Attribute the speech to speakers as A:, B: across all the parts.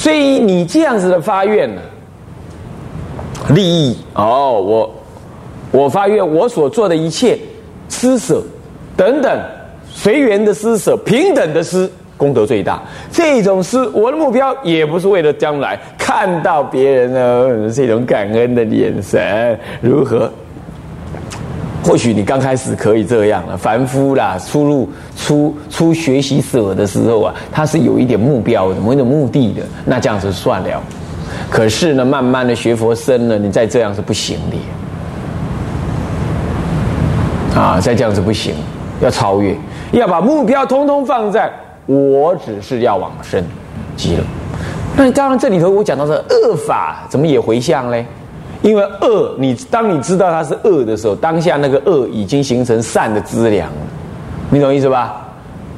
A: 所以你这样子的发愿呢，利益哦，我我发愿，我所做的一切施舍等等，随缘的施舍，平等的施，功德最大。这种施，我的目标也不是为了将来看到别人呢这种感恩的眼神如何。或许你刚开始可以这样了，凡夫啦，出入出出学习舍的时候啊，他是有一点目标的，某一种目的的，那这样子算了。可是呢，慢慢的学佛深了，你再这样是不行的，啊，再这样子不行，要超越，要把目标通通放在我只是要往生极乐。那当然，这里头我讲到的恶法，怎么也回向嘞？因为恶，你当你知道它是恶的时候，当下那个恶已经形成善的资粮了，你懂意思吧？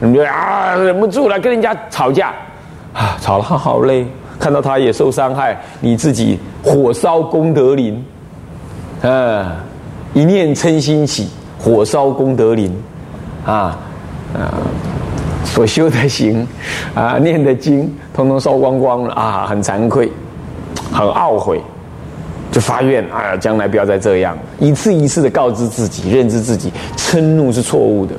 A: 你就啊忍不住了，跟人家吵架，啊吵了好累，看到他也受伤害，你自己火烧功德林，嗯，一念嗔心起，火烧功德林，啊啊，所修的行啊，念的经，通通烧光光了啊，很惭愧，很懊悔。就发愿啊，将来不要再这样，一次一次的告知自己，认知自己嗔怒是错误的。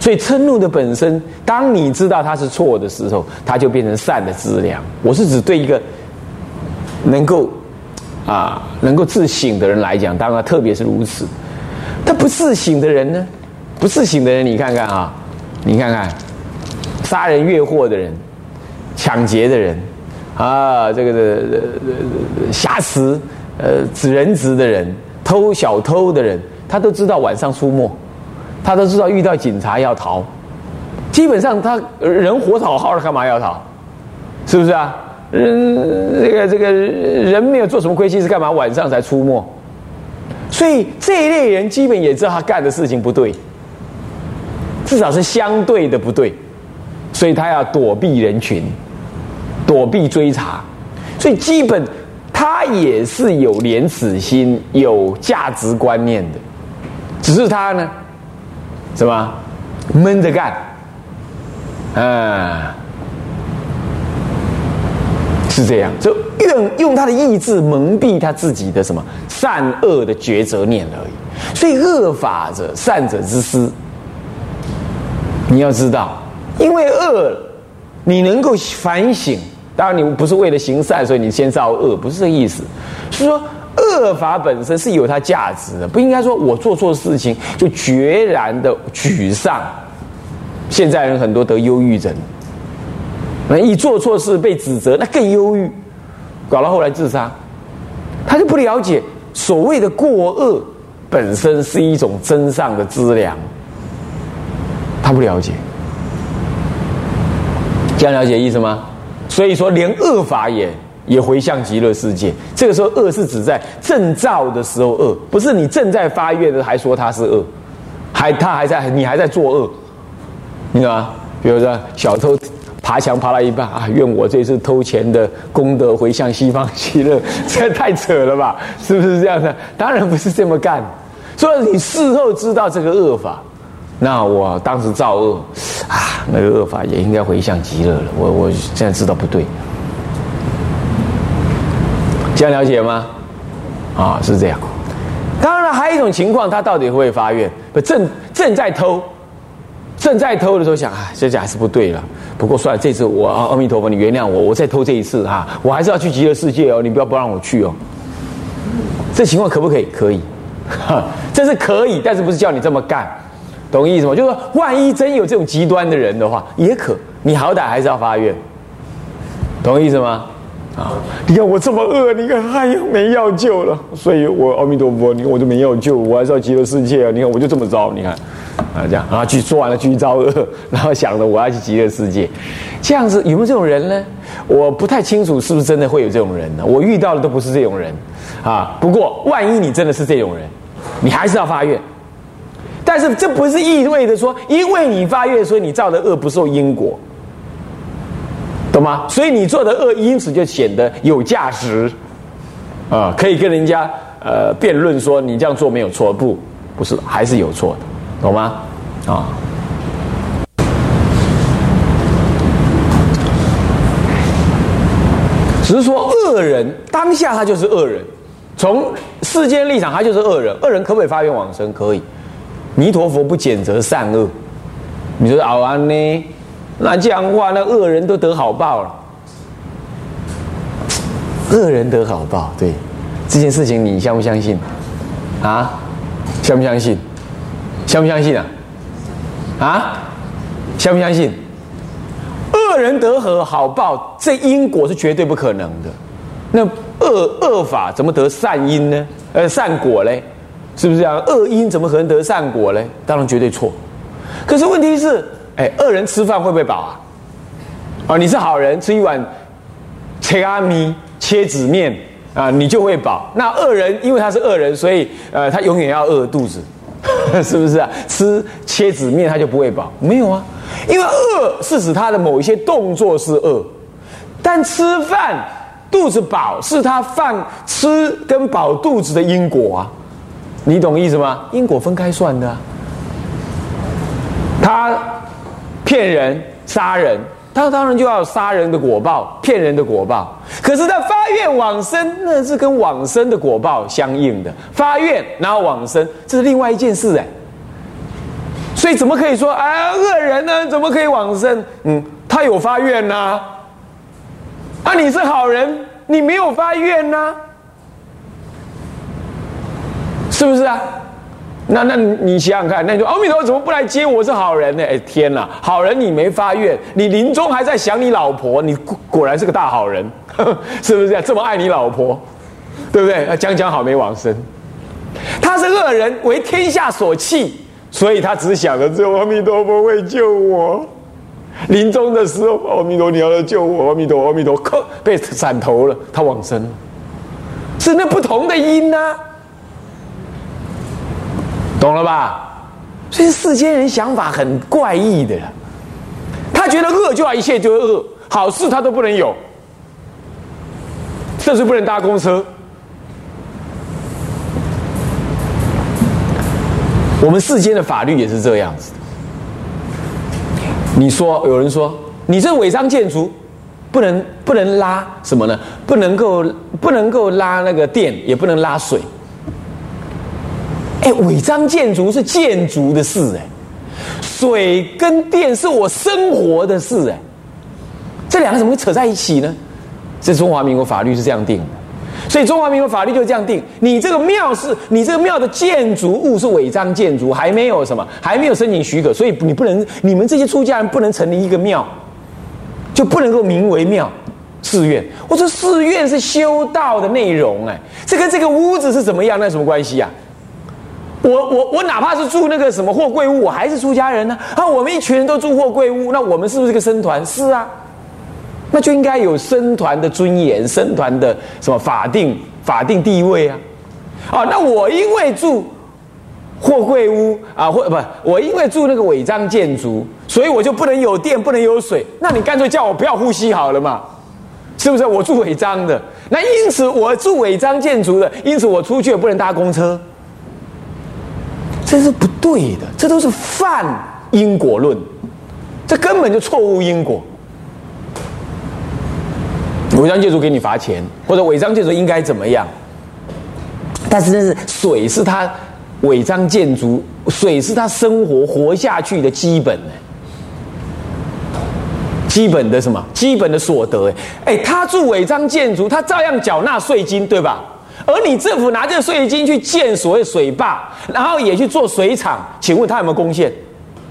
A: 所以嗔怒的本身，当你知道它是错的时候，它就变成善的资粮。我是指对一个能够啊能够自省的人来讲，当然特别是如此。他不自省的人呢？不自省的人，你看看啊，你看看杀人越货的人、抢劫的人啊，这个的瑕疵。呃，指人质的人、偷小偷的人，他都知道晚上出没，他都知道遇到警察要逃。基本上，他人活好好的，干嘛要逃？是不是啊？嗯，这个这个人没有做什么亏心事，干嘛晚上才出没？所以这一类人基本也知道他干的事情不对，至少是相对的不对，所以他要躲避人群，躲避追查，所以基本。他也是有廉耻心、有价值观念的，只是他呢，什么闷着干，啊，是这样，就用用他的意志蒙蔽他自己的什么善恶的抉择念而已。所以恶法者，善者之师。你要知道，因为恶，你能够反省。当然，你不是为了行善，所以你先造恶，不是这意思。是说恶法本身是有它价值的，不应该说我做错事情就决然的沮丧。现在人很多得忧郁症，那一做错事被指责，那更忧郁，搞到后来自杀。他就不了解所谓的过恶本身是一种真上的资粮，他不了解，这样了解意思吗？所以说，连恶法也也回向极乐世界。这个时候，恶是指在正造的时候恶，不是你正在发愿的还说他是恶，还他还在你还在作恶，你知道吗？比如说小偷爬墙爬到一半啊，愿我这次偷钱的功德回向西方极乐，这太扯了吧？是不是这样的？当然不是这么干。所以你事后知道这个恶法。那我当时造恶啊，那个恶法也应该回向极乐了。我我现在知道不对，这样了解吗？啊，是这样。当然，还有一种情况，他到底会不会发愿？不正正在偷，正在偷的时候想啊，这下还是不对了。不过算了，这次我阿弥陀佛，你原谅我，我再偷这一次哈，我还是要去极乐世界哦，你不要不让我去哦。这情况可不可以？可以，这是可以，但是不是叫你这么干。懂意思吗？就是说，万一真有这种极端的人的话，也可，你好歹还是要发愿，懂意思吗？啊，你看我这么饿，你看哎呀没药救了，所以我阿弥陀佛，你看我就没药救，我还是要极乐世界啊！你看我就这么糟，你看啊这样，啊去做完了继续造恶，然后想着我要去极乐世界，这样子有没有这种人呢？我不太清楚是不是真的会有这种人呢？我遇到的都不是这种人啊。不过万一你真的是这种人，你还是要发愿。但是这不是意味着说，因为你发愿，所以你造的恶不受因果，懂吗？所以你做的恶，因此就显得有价值，啊，可以跟人家呃辩论说你这样做没有错，不，不是，还是有错的，懂吗？啊。只是说恶人当下他就是恶人，从世间立场他就是恶人。恶人可不可以发愿往生？可以。弥陀佛不谴责善恶。你说好安呢？那这样的话，那恶人都得好报了。恶人得好报，对这件事情你相不相信？啊？相不相信？相不相信啊？啊？相不相信？恶人得和好报，这因果是绝对不可能的。那恶恶法怎么得善因呢？呃，善果嘞？是不是这样？恶因怎么可能得善果嘞？当然绝对错。可是问题是，哎，恶人吃饭会不会饱啊？啊，你是好人，吃一碗切阿米切子面啊，你就会饱。那恶人因为他是恶人，所以呃，他永远要饿肚子，是不是啊？吃切子面他就不会饱？没有啊。因为饿是指他的某一些动作是饿，但吃饭肚子饱是他饭吃跟饱肚子的因果啊，你懂意思吗？因果分开算的。他骗人杀人，他当然就要杀人的果报，骗人的果报。可是他发愿往生，那是跟往生的果报相应的。发愿然后往生，这是另外一件事哎。所以怎么可以说啊恶人呢？怎么可以往生？嗯，他有发愿呐。啊，你是好人，你没有发愿呐，是不是啊？那那你想想看，那你说阿弥陀佛怎么不来接我？是好人呢？哎天哪，好人你没发愿，你临终还在想你老婆，你果然是个大好人，是不是啊？这么爱你老婆，对不对？讲讲好没往生，他是恶人，为天下所弃。所以他只想着只有阿弥陀佛会救我。临终的时候，阿弥陀你要来救我，阿弥陀阿弥陀，可被斩头了，他往生。是那不同的因呢，懂了吧？所以世间人想法很怪异的，他觉得恶就要一切就恶，好事他都不能有，甚至不能搭公车。我们世间的法律也是这样子。你说有人说你这违章建筑，不能不能拉什么呢？不能够不能够拉那个电，也不能拉水。哎，违章建筑是建筑的事，哎，水跟电是我生活的事，哎，这两个怎么会扯在一起呢？这中华民国法律是这样定的。所以中华民国法律就这样定：你这个庙是，你这个庙的建筑物是违章建筑，还没有什么，还没有申请许可，所以你不能，你们这些出家人不能成立一个庙，就不能够名为庙、寺院。我说寺院是修道的内容，哎，这跟这个屋子是怎么样，那有什么关系呀？我我我哪怕是住那个什么货柜屋，我还是出家人呢。啊，我们一群人都住货柜屋，那我们是不是个僧团？是啊。那就应该有僧团的尊严，僧团的什么法定法定地位啊？啊，那我因为住货柜屋啊，或不，我因为住那个违章建筑，所以我就不能有电，不能有水。那你干脆叫我不要呼吸好了嘛？是不是？我住违章的，那因此我住违章建筑的，因此我出去也不能搭公车，这是不对的，这都是犯因果论，这根本就错误因果。违章建筑给你罚钱，或者违章建筑应该怎么样？但是那是水是他违章建筑，水是他生活活下去的基本，基本的什么？基本的所得哎，他住违章建筑，他照样缴纳税金，对吧？而你政府拿这个税金去建所谓水坝，然后也去做水厂，请问他有没有贡献？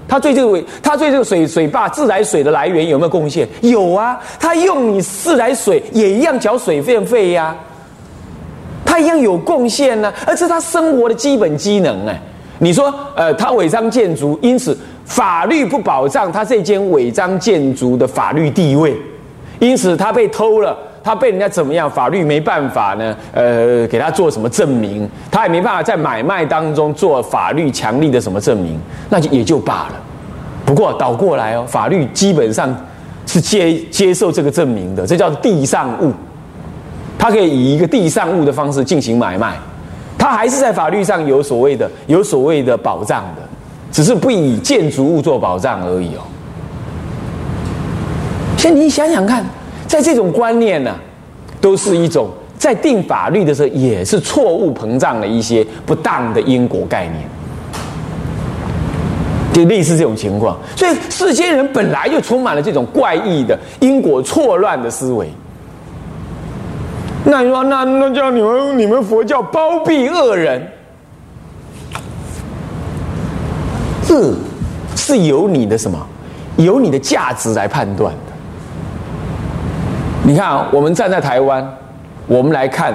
A: 他对这个他对这个水水坝自来水的来源有没有贡献？有啊，他用你自来水也一样缴水电费呀，他一样有贡献呢，而是他生活的基本机能哎。你说呃，他违章建筑，因此法律不保障他这间违章建筑的法律地位，因此他被偷了。他被人家怎么样？法律没办法呢，呃，给他做什么证明？他也没办法在买卖当中做法律强力的什么证明，那就也就罢了。不过倒过来哦，法律基本上是接接受这个证明的，这叫地上物。他可以以一个地上物的方式进行买卖，他还是在法律上有所谓的有所谓的保障的，只是不以建筑物做保障而已哦。现在你想想看。在这种观念呢，都是一种在定法律的时候也是错误膨胀的一些不当的因果概念，就类似这种情况。所以世间人本来就充满了这种怪异的因果错乱的思维。那你说，那那叫你们你们佛教包庇恶人？恶是由你的什么？由你的价值来判断。你看啊，我们站在台湾，我们来看，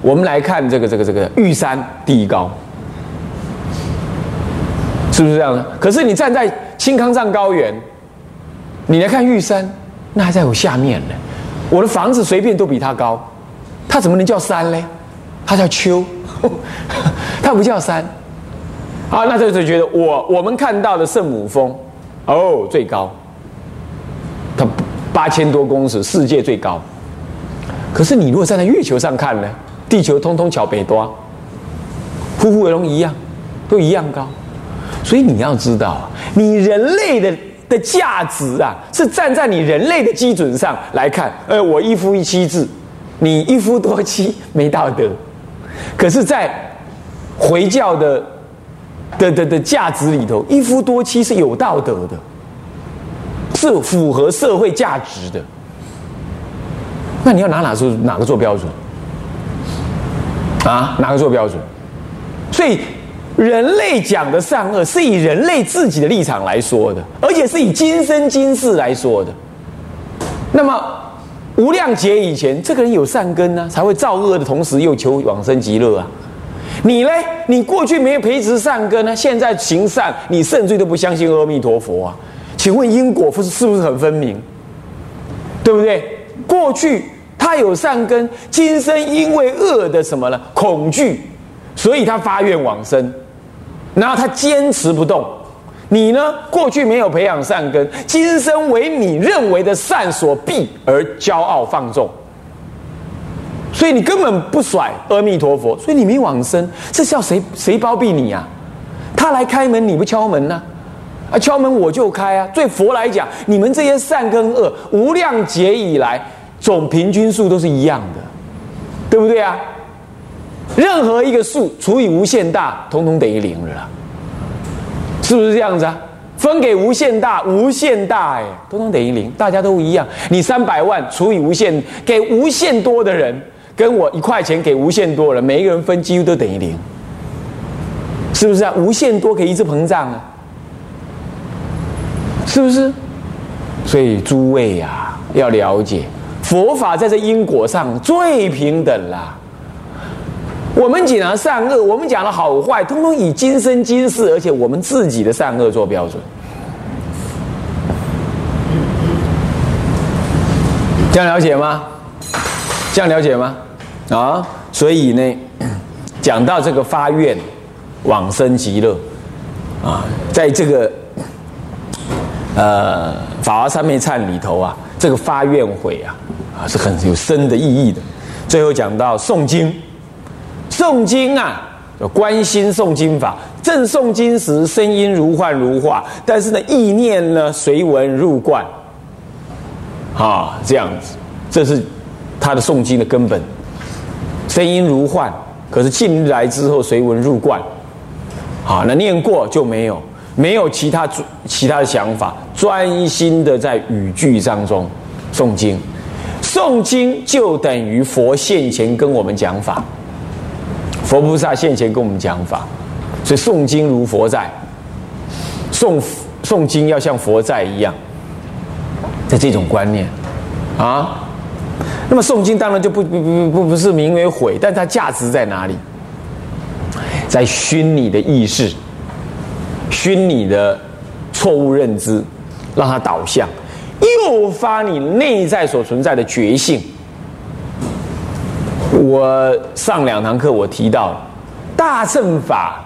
A: 我们来看这个这个这个玉山第一高，是不是这样的？可是你站在青康藏高原，你来看玉山，那还在我下面呢。我的房子随便都比它高。它怎么能叫山呢？它叫丘，它不叫山。啊，那这就觉得我我们看到的圣母峰，哦，最高，八千多公尺，世界最高。可是你如果站在月球上看呢？地球通通桥北端，呼呼为龙一样，都一样高。所以你要知道，你人类的的价值啊，是站在你人类的基准上来看。呃，我一夫一妻制。你一夫多妻没道德，可是，在回教的的的的价值里头，一夫多妻是有道德的，是符合社会价值的。那你要拿哪做哪个做标准？啊，哪个做标准？所以，人类讲的善恶是以人类自己的立场来说的，而且是以今生今世来说的。那么。无量劫以前，这个人有善根呢，才会造恶的同时又求往生极乐啊。你呢？你过去没有培植善根呢，现在行善，你甚至都不相信阿弥陀佛啊？请问因果不是是不是很分明？对不对？过去他有善根，今生因为恶的什么呢？恐惧，所以他发愿往生，然后他坚持不动。你呢？过去没有培养善根，今生为你认为的善所逼而骄傲放纵，所以你根本不甩阿弥陀佛，所以你没往生。这叫谁谁包庇你呀？他来开门，你不敲门呢？啊，敲门我就开啊！对佛来讲，你们这些善跟恶，无量劫以来总平均数都是一样的，对不对啊？任何一个数除以无限大，统统等于零了。是不是这样子啊？分给无限大，无限大哎，通通等于零，大家都一样。你三百万除以无限，给无限多的人，跟我一块钱给无限多人，每一个人分几乎都等于零，是不是啊？无限多可以一直膨胀啊，是不是？所以诸位呀，要了解佛法在这因果上最平等啦。我们讲了善恶，我们讲了好坏，通通以今生今世，而且我们自己的善恶做标准。这样了解吗？这样了解吗？啊，所以呢，讲到这个发愿往生极乐啊，在这个呃《法华三昧忏》里头啊，这个发愿悔啊啊是很有深的意义的。最后讲到诵经。诵经啊，要关心诵经法。正诵经时，声音如幻如化，但是呢，意念呢随文入观。啊，这样子，这是他的诵经的根本。声音如幻，可是进来之后随文入观。好，那念过就没有，没有其他其他的想法，专心的在语句当中诵经。诵经就等于佛现前跟我们讲法。佛菩萨现前跟我们讲法，所以诵经如佛在，诵诵经要像佛在一样，在这种观念啊，那么诵经当然就不不不不不是名为毁，但它价值在哪里？在熏你的意识，熏你的错误认知，让它导向，诱发你内在所存在的觉性。我上两堂课，我提到大乘法，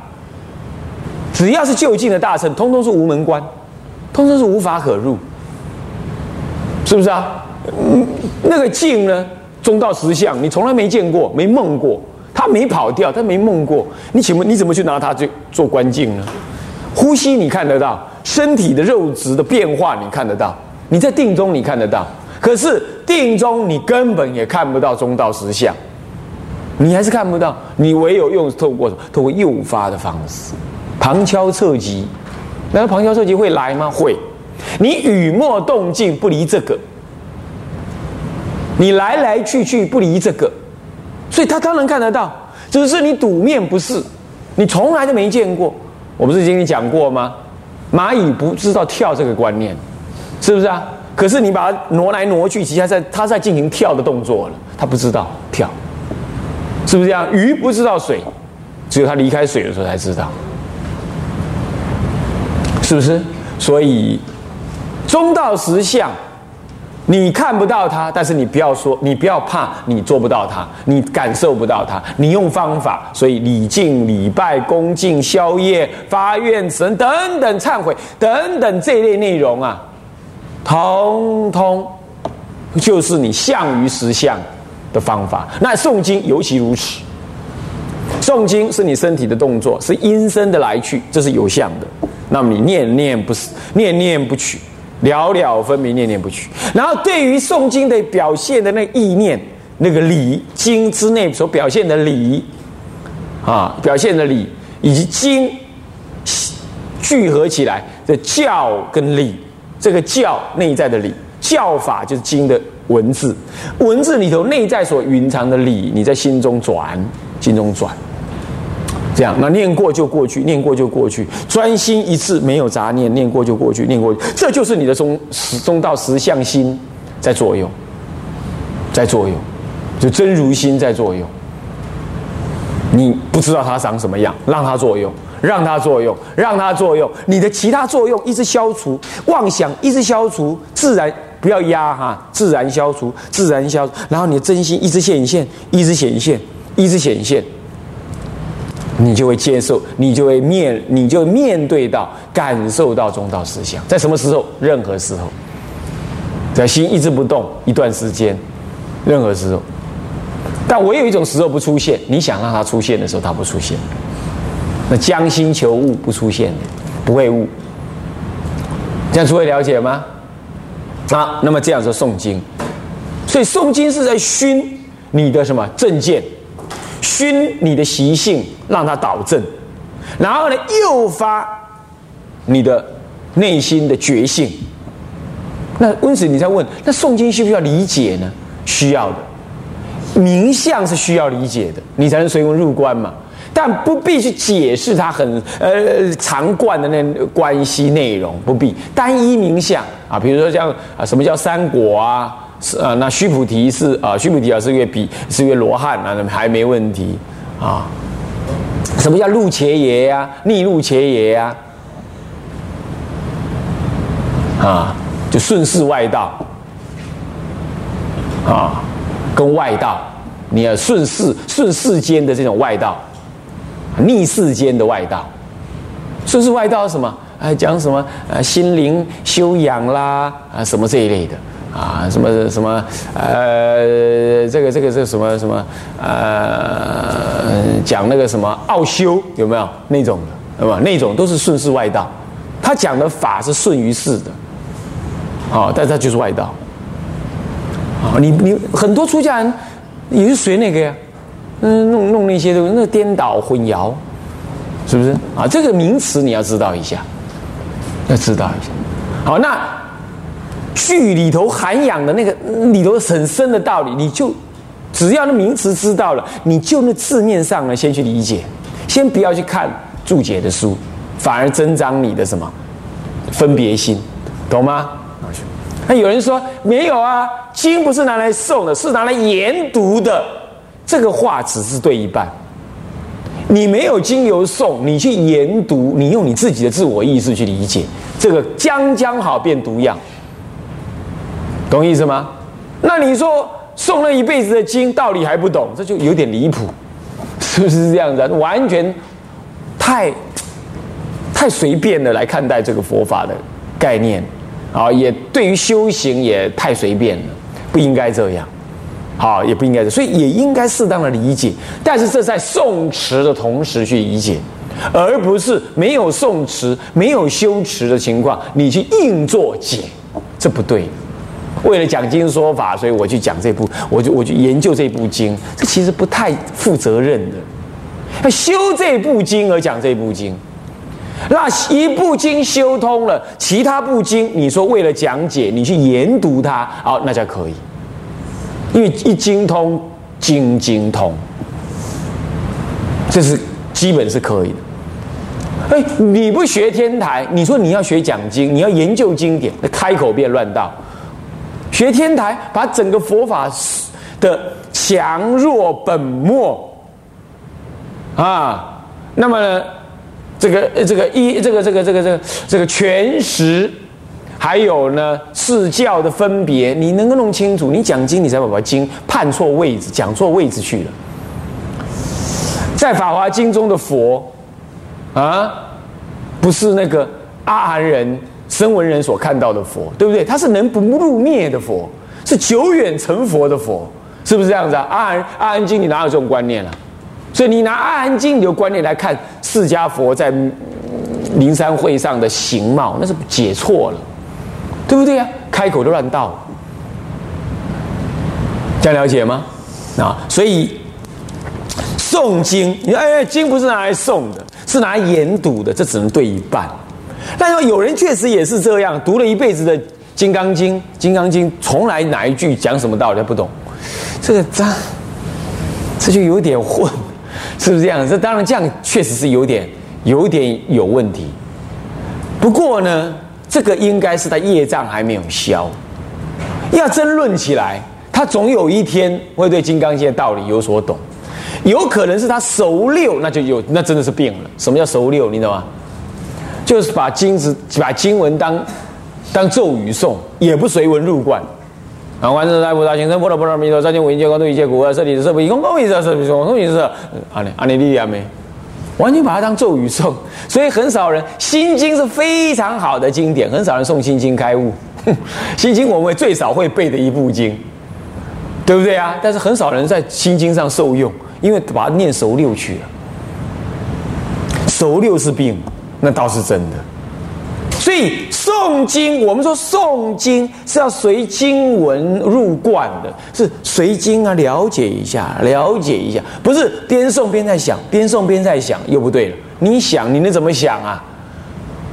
A: 只要是就近的大乘，通通是无门关，通通是无法可入，是不是啊？那个境呢，中道实相，你从来没见过，没梦过，他没跑掉，他没梦过，你请问你怎么去拿它去做关境呢？呼吸你看得到，身体的肉质的变化你看得到，你在定中你看得到，可是。定中你根本也看不到中道实相，你还是看不到，你唯有用透过什么透过诱发的方式，旁敲侧击。难道旁敲侧击会来吗？会。你雨墨动静不离这个，你来来去去不离这个，所以他当然看得到，只是你赌面不是，你从来都没见过。我不是跟你讲过吗？蚂蚁不知道跳这个观念，是不是啊？可是你把它挪来挪去，其实它在它在进行跳的动作了，它不知道跳，是不是这样？鱼不知道水，只有它离开水的时候才知道，是不是？所以中道实相，你看不到它，但是你不要说，你不要怕，你做不到它，你感受不到它，你用方法，所以礼敬、礼拜、恭敬、宵夜、发愿神等等忏悔等等这类内容啊。通通就是你相于实相的方法。那诵经尤其如此。诵经是你身体的动作，是音声的来去，这是有相的。那么你念念不死，念念不取，了了分明，念念不取。然后对于诵经的表现的那意念，那个理经之内所表现的理啊，表现的理以及经聚合起来的教跟理。这个教内在的理，教法就是经的文字，文字里头内在所蕴藏的理，你在心中转，心中转，这样，那念过就过去，念过就过去，专心一次，没有杂念，念过就过去，念过，这就是你的中始终到实相心在作用，在作用，就真如心在作用，你不知道它长什么样，让它作用。让它作用，让它作用，你的其他作用一直消除，妄想一直消除，自然不要压哈，自然消除，自然消，然后你的真心一直显现，一直显现，一直显现，你就会接受，你就会面，你就面对到，感受到中道思想，在什么时候？任何时候，在心一直不动一段时间，任何时候，但我有一种时候不出现，你想让它出现的时候，它不出现。那将心求物不出现，不会悟，这样诸位了解吗？啊，那么这样说诵经，所以诵经是在熏你的什么正见，熏你的习性，让它导正，然后呢诱发你的内心的觉性。那温子你在问，那诵经需不需要理解呢？需要的，名相是需要理解的，你才能随文入关嘛。但不必去解释它很呃常贯的那关系内容，不必单一名相啊，比如说像啊什么叫三果啊，是啊那须菩提是啊须菩提啊是个比是个罗汉啊，还没问题啊，什么叫入伽耶呀，逆入伽耶呀，啊就顺势外道啊，跟外道你要顺势顺世间的这种外道。逆世间的外道，顺势外道什么？哎，讲什么？呃，心灵修养啦，啊，什么这一类的，啊，什么什么？呃，这个这个这个什么什么？呃，讲那个什么奥修有没有那种的？对吧？那种都是顺势外道，他讲的法是顺于世的，啊，但他就是外道。啊，你你很多出家人也是学那个呀。嗯，弄弄那些东西，那颠倒混淆，是不是啊？这个名词你要知道一下，要知道一下。好，那句里头涵养的那个里头很深的道理，你就只要那名词知道了，你就那字面上呢，先去理解，先不要去看注解的书，反而增长你的什么分别心，懂吗？那有人说没有啊，经不是拿来诵的，是拿来研读的。这个话只是对一半，你没有经由诵，你去研读，你用你自己的自我意识去理解，这个将将好变毒样，懂意思吗？那你说诵了一辈子的经，道理还不懂，这就有点离谱，是不是这样子？完全太太随便的来看待这个佛法的概念啊，也对于修行也太随便了，不应该这样。好，也不应该是，所以也应该适当的理解，但是这在诵持的同时去理解，而不是没有诵持、没有修持的情况，你去硬做解，这不对。为了讲经说法，所以我去讲这部，我就我去研究这部经，这其实不太负责任的。要修这部经而讲这部经，那一部经修通了，其他部经你说为了讲解，你去研读它，好，那才可以。因为一经通，经经通，这是基本是可以的。哎，你不学天台，你说你要学讲经，你要研究经典，那开口便乱道。学天台，把整个佛法的强弱本末啊，那么呢，这个这个一这个这个这个这个这个全实，还有呢四教的分别，你能够弄清楚，你讲经，你才把经判错位置，讲错位置去了。在《法华经》中的佛。啊，不是那个阿含人、声闻人所看到的佛，对不对？他是能不入灭的佛，是久远成佛的佛，是不是这样子啊？阿含阿含经，你哪有这种观念啊？所以你拿阿含经的观念来看释迦佛在灵山会上的形貌，那是解错了，对不对呀？开口就乱道，这样了解吗？啊，所以诵经，你哎，经不是拿来诵的。是拿来研读的，这只能对一半。但是有人确实也是这样，读了一辈子的《金刚经》，《金刚经》从来哪一句讲什么道理他不懂，这个这这就有点混，是不是这样？这当然这样确实是有点有点有问题。不过呢，这个应该是他业障还没有消。要争论起来，他总有一天会对《金刚经》的道理有所懂。有可能是他熟六，那就有那真的是病了。什么叫熟六？你知道吗？就是把经子、把经文当当咒语诵，也不随文入观。啊，观世大菩萨行深般若波罗蜜多，三千五千光度一切苦厄，舍利子，舍不异空，空一色，舍不异空，空一色。阿弥阿弥利亚没，完全把它当咒语诵。所以很少人，《心经》是非常好的经典，很少人诵《心经》开悟。《心经》我们最少会背的一部经，对不对啊？但是很少人在《心经》上受用。因为把它念熟六去了，熟六是病，那倒是真的。所以诵经，我们说诵经是要随经文入观的，是随经啊，了解一下，了解一下，不是边诵边在想，边诵边在想又不对了。你想，你能怎么想啊？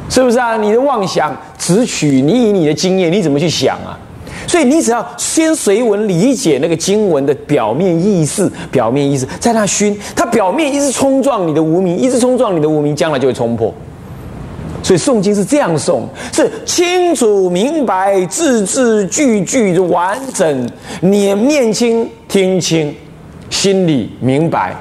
A: 是不是啊？你的妄想只取你以你的经验，你怎么去想啊？所以你只要先随文理解那个经文的表面意思，表面意思在那熏，它表面一直冲撞你的无名，一直冲撞你的无名，将来就会冲破。所以诵经是这样诵，是清楚明白，字字句句完整，你念清听清，心里明白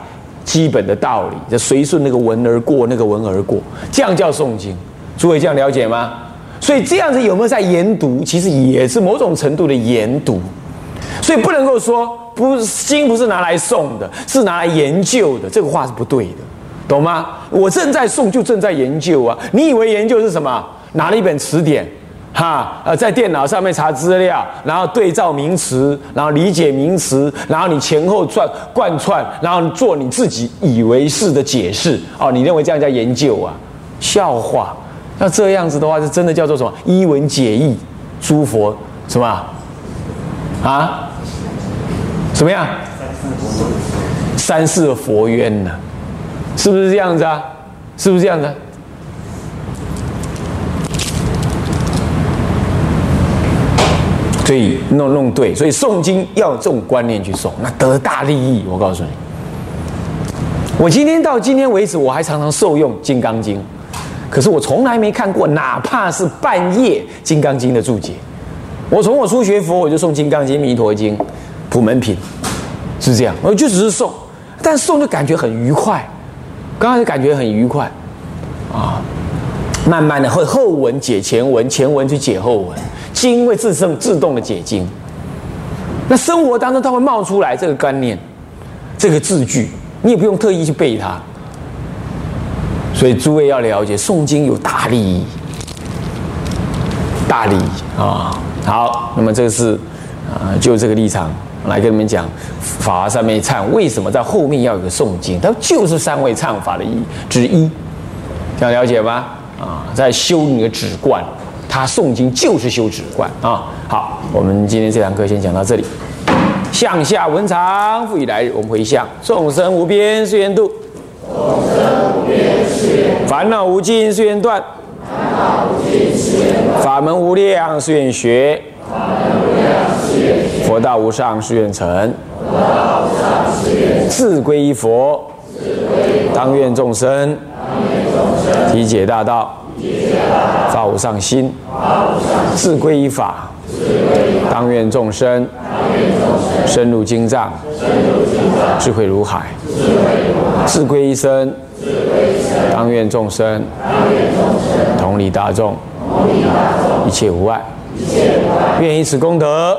A: 基本的道理，就随顺那个文而过，那个文而过，这样叫诵经。诸位这样了解吗？所以这样子有没有在研读？其实也是某种程度的研读。所以不能够说不经不是拿来诵的，是拿来研究的。这个话是不对的，懂吗？我正在送，就正在研究啊！你以为研究是什么？拿了一本词典，哈，呃，在电脑上面查资料，然后对照名词，然后理解名词，然后你前后串贯串，然后做你自己以为是的解释。哦，你认为这样叫研究啊？笑话！那这样子的话，是真的叫做什么？一文解义，诸佛什么啊？什么样？三世佛冤呢？是不是这样子啊？是不是这样子？所以弄弄对，所以诵经要这种观念去诵，那得大利益。我告诉你，我今天到今天为止，我还常常受用《金刚经》。可是我从来没看过，哪怕是半夜《金刚经》的注解。我从我初学佛，我就诵《金刚经》《弥陀经》《普门品》，是这样。我就只是诵，但诵就感觉很愉快。刚开始感觉很愉快，啊，慢慢的会后文解前文，前文去解后文，经会自动自动的解经。那生活当中它会冒出来这个观念，这个字句，你也不用特意去背它。所以诸位要了解，诵经有大利益，大利益啊！好，那么这个是啊，就这个立场来跟你们讲《法华三昧忏》为什么在后面要有个诵经，它就是三位忏法的一之一，想了解吗？啊，在修你的止观，他诵经就是修止观啊。好，我们今天这堂课先讲到这里。向下文长，复以来日，我们回向。众生无边誓愿度，众生无边誓愿烦恼无尽誓愿断，烦恼无尽誓愿，法门无量誓愿学，法门无量誓愿学，佛道无上誓愿成，佛道无上誓愿成，自归依佛，当愿众生，当愿众生体解大道，体解大道，发无上心，自归依法，当愿众生。深入经藏，智慧如海，自归一生，当愿众生，同理大众，一切无碍，愿以此功德，